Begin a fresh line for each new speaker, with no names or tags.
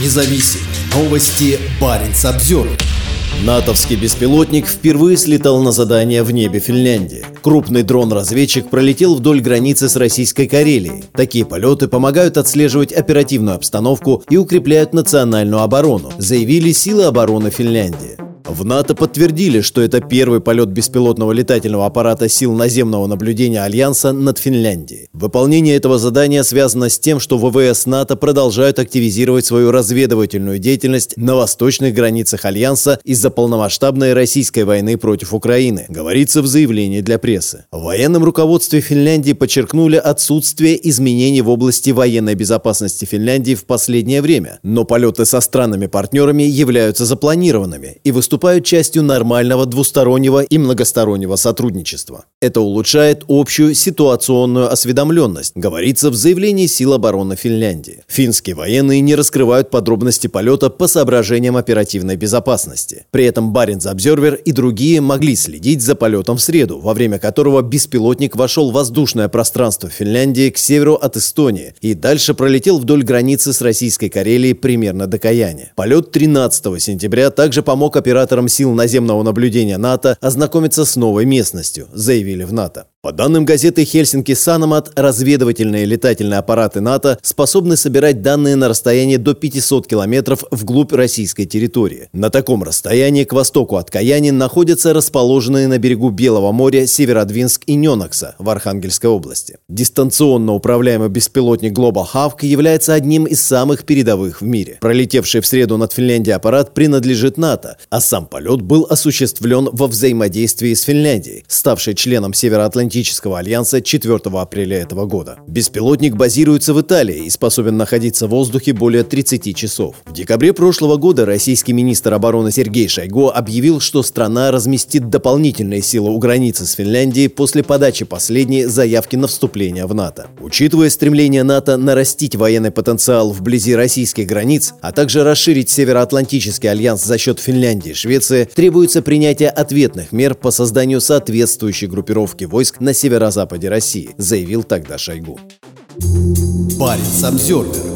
независим. Новости Баренц обзор.
НАТОвский беспилотник впервые слетал на задание в небе Финляндии. Крупный дрон-разведчик пролетел вдоль границы с Российской Карелией. Такие полеты помогают отслеживать оперативную обстановку и укрепляют национальную оборону, заявили силы обороны Финляндии. В НАТО подтвердили, что это первый полет беспилотного летательного аппарата сил наземного наблюдения Альянса над Финляндией. Выполнение этого задания связано с тем, что ВВС НАТО продолжают активизировать свою разведывательную деятельность на восточных границах Альянса из-за полномасштабной российской войны против Украины, говорится в заявлении для прессы. В военном руководстве Финляндии подчеркнули отсутствие изменений в области военной безопасности Финляндии в последнее время, но полеты со странами-партнерами являются запланированными и выступают выступают частью нормального двустороннего и многостороннего сотрудничества. Это улучшает общую ситуационную осведомленность, говорится в заявлении сил обороны Финляндии. Финские военные не раскрывают подробности полета по соображениям оперативной безопасности. При этом Баренц Обзервер и другие могли следить за полетом в среду, во время которого беспилотник вошел в воздушное пространство Финляндии к северу от Эстонии и дальше пролетел вдоль границы с Российской Карелией примерно до Каяни. Полет 13 сентября также помог операторам операторам сил наземного наблюдения НАТО ознакомиться с новой местностью, заявили в НАТО. По данным газеты «Хельсинки Санамат», разведывательные летательные аппараты НАТО способны собирать данные на расстоянии до 500 километров вглубь российской территории. На таком расстоянии к востоку от Каяни находятся расположенные на берегу Белого моря Северодвинск и Ненокса в Архангельской области. Дистанционно управляемый беспилотник Global Hawk является одним из самых передовых в мире. Пролетевший в среду над Финляндией аппарат принадлежит НАТО, а сам полет был осуществлен во взаимодействии с Финляндией, ставшей членом Североатлантического Атлантического альянса 4 апреля этого года. Беспилотник базируется в Италии и способен находиться в воздухе более 30 часов. В декабре прошлого года российский министр обороны Сергей Шойгу объявил, что страна разместит дополнительные силы у границы с Финляндией после подачи последней заявки на вступление в НАТО. Учитывая стремление НАТО нарастить военный потенциал вблизи российских границ, а также расширить Североатлантический альянс за счет Финляндии и Швеции, требуется принятие ответных мер по созданию соответствующей группировки войск на северо-западе России, заявил тогда Шойгу.
Парень Самсервер